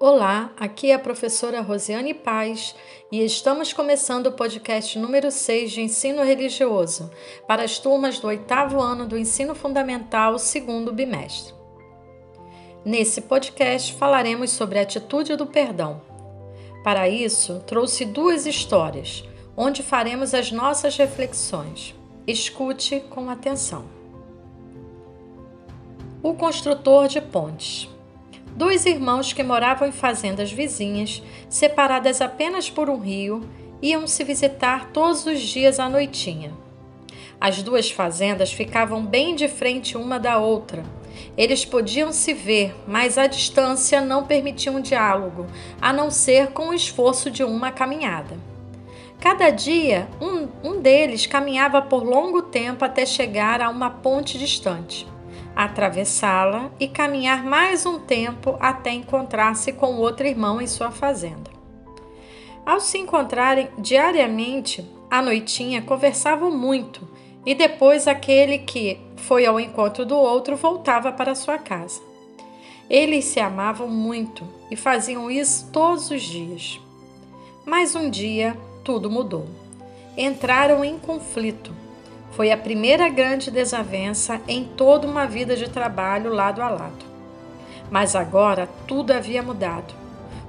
Olá, aqui é a professora Rosiane Paz e estamos começando o podcast número 6 de ensino religioso para as turmas do oitavo ano do ensino fundamental, segundo bimestre. Nesse podcast falaremos sobre a atitude do perdão. Para isso, trouxe duas histórias, onde faremos as nossas reflexões. Escute com atenção. O construtor de pontes. Dois irmãos que moravam em fazendas vizinhas, separadas apenas por um rio, iam se visitar todos os dias à noitinha. As duas fazendas ficavam bem de frente uma da outra. Eles podiam se ver, mas a distância não permitia um diálogo, a não ser com o esforço de uma caminhada. Cada dia, um, um deles caminhava por longo tempo até chegar a uma ponte distante atravessá-la e caminhar mais um tempo até encontrar-se com outro irmão em sua fazenda. Ao se encontrarem diariamente, à noitinha conversavam muito e depois aquele que foi ao encontro do outro voltava para sua casa. Eles se amavam muito e faziam isso todos os dias. Mas um dia tudo mudou. Entraram em conflito foi a primeira grande desavença em toda uma vida de trabalho lado a lado. Mas agora tudo havia mudado.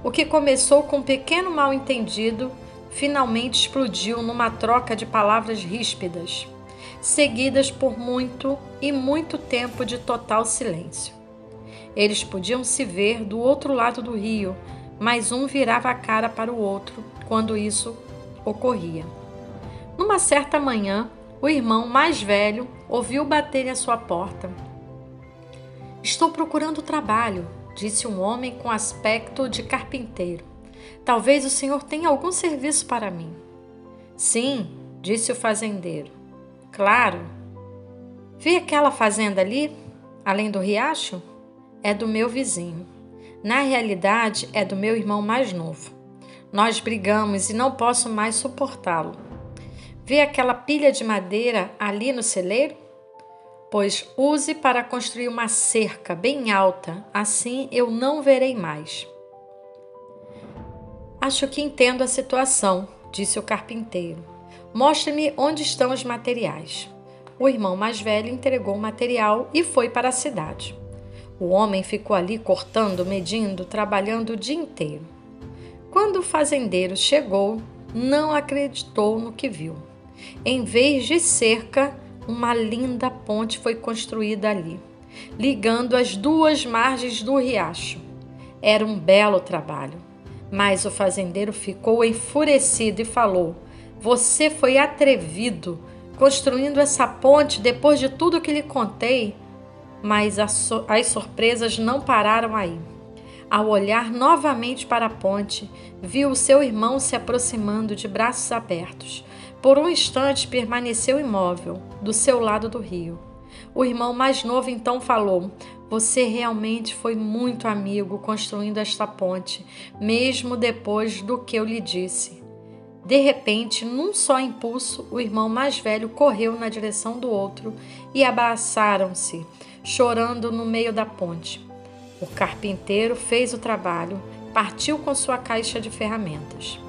O que começou com um pequeno mal-entendido finalmente explodiu numa troca de palavras ríspidas, seguidas por muito e muito tempo de total silêncio. Eles podiam se ver do outro lado do rio, mas um virava a cara para o outro quando isso ocorria. Numa certa manhã, o irmão mais velho ouviu bater à sua porta. Estou procurando trabalho, disse um homem com aspecto de carpinteiro. Talvez o senhor tenha algum serviço para mim. Sim, disse o fazendeiro. Claro. Vi aquela fazenda ali, além do riacho? É do meu vizinho. Na realidade, é do meu irmão mais novo. Nós brigamos e não posso mais suportá-lo. Vê aquela pilha de madeira ali no celeiro? Pois use para construir uma cerca bem alta, assim eu não verei mais. Acho que entendo a situação, disse o carpinteiro. Mostre-me onde estão os materiais. O irmão mais velho entregou o material e foi para a cidade. O homem ficou ali cortando, medindo, trabalhando o dia inteiro. Quando o fazendeiro chegou, não acreditou no que viu. Em vez de cerca, uma linda ponte foi construída ali, ligando as duas margens do riacho. Era um belo trabalho, mas o fazendeiro ficou enfurecido e falou: Você foi atrevido construindo essa ponte depois de tudo que lhe contei. Mas as surpresas não pararam aí. Ao olhar novamente para a ponte, viu seu irmão se aproximando de braços abertos. Por um instante permaneceu imóvel, do seu lado do rio. O irmão mais novo então falou: Você realmente foi muito amigo construindo esta ponte, mesmo depois do que eu lhe disse. De repente, num só impulso, o irmão mais velho correu na direção do outro e abraçaram-se, chorando no meio da ponte. O carpinteiro fez o trabalho, partiu com sua caixa de ferramentas.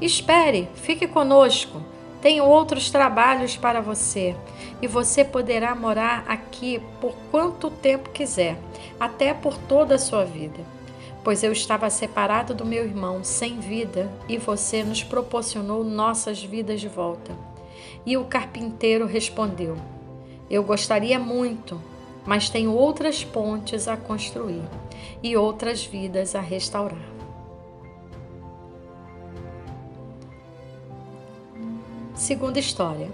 Espere, fique conosco. Tenho outros trabalhos para você e você poderá morar aqui por quanto tempo quiser, até por toda a sua vida. Pois eu estava separado do meu irmão, sem vida, e você nos proporcionou nossas vidas de volta. E o carpinteiro respondeu: Eu gostaria muito, mas tenho outras pontes a construir e outras vidas a restaurar. Segunda história: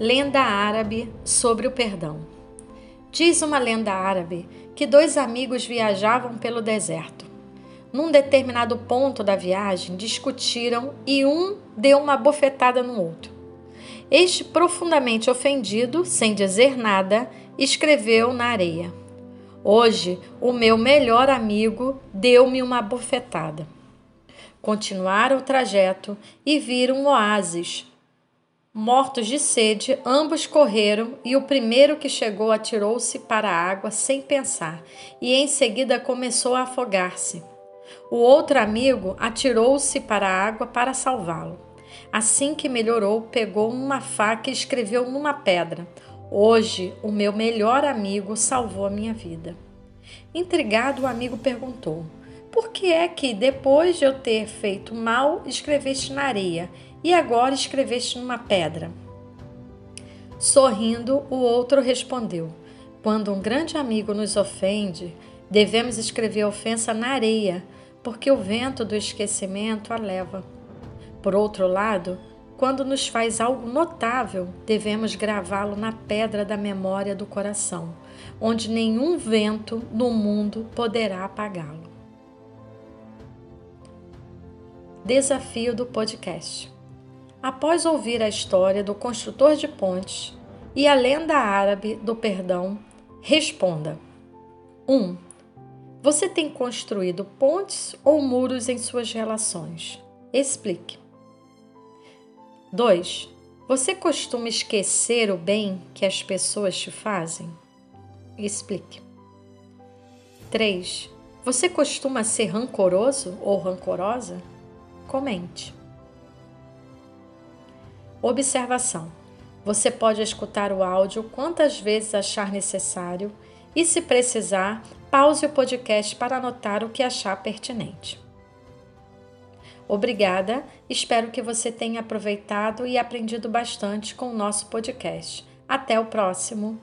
Lenda árabe sobre o perdão. Diz uma lenda árabe que dois amigos viajavam pelo deserto. Num determinado ponto da viagem, discutiram e um deu uma bofetada no outro. Este, profundamente ofendido, sem dizer nada, escreveu na areia: Hoje, o meu melhor amigo deu-me uma bofetada. Continuaram o trajeto e viram um oásis Mortos de sede, ambos correram e o primeiro que chegou atirou-se para a água sem pensar e em seguida começou a afogar-se. O outro amigo atirou-se para a água para salvá-lo. Assim que melhorou, pegou uma faca e escreveu numa pedra: Hoje o meu melhor amigo salvou a minha vida. Intrigado, o amigo perguntou: Por que é que, depois de eu ter feito mal, escreveste na areia e agora escreveste numa pedra? Sorrindo, o outro respondeu: Quando um grande amigo nos ofende, devemos escrever a ofensa na areia, porque o vento do esquecimento a leva. Por outro lado, quando nos faz algo notável, devemos gravá-lo na pedra da memória do coração, onde nenhum vento no mundo poderá apagá-lo. Desafio do podcast. Após ouvir a história do construtor de pontes e a lenda árabe do perdão, responda: 1. Um, você tem construído pontes ou muros em suas relações? Explique. 2. Você costuma esquecer o bem que as pessoas te fazem? Explique. 3. Você costuma ser rancoroso ou rancorosa? Comente. Observação: Você pode escutar o áudio quantas vezes achar necessário e, se precisar, pause o podcast para anotar o que achar pertinente. Obrigada, espero que você tenha aproveitado e aprendido bastante com o nosso podcast. Até o próximo!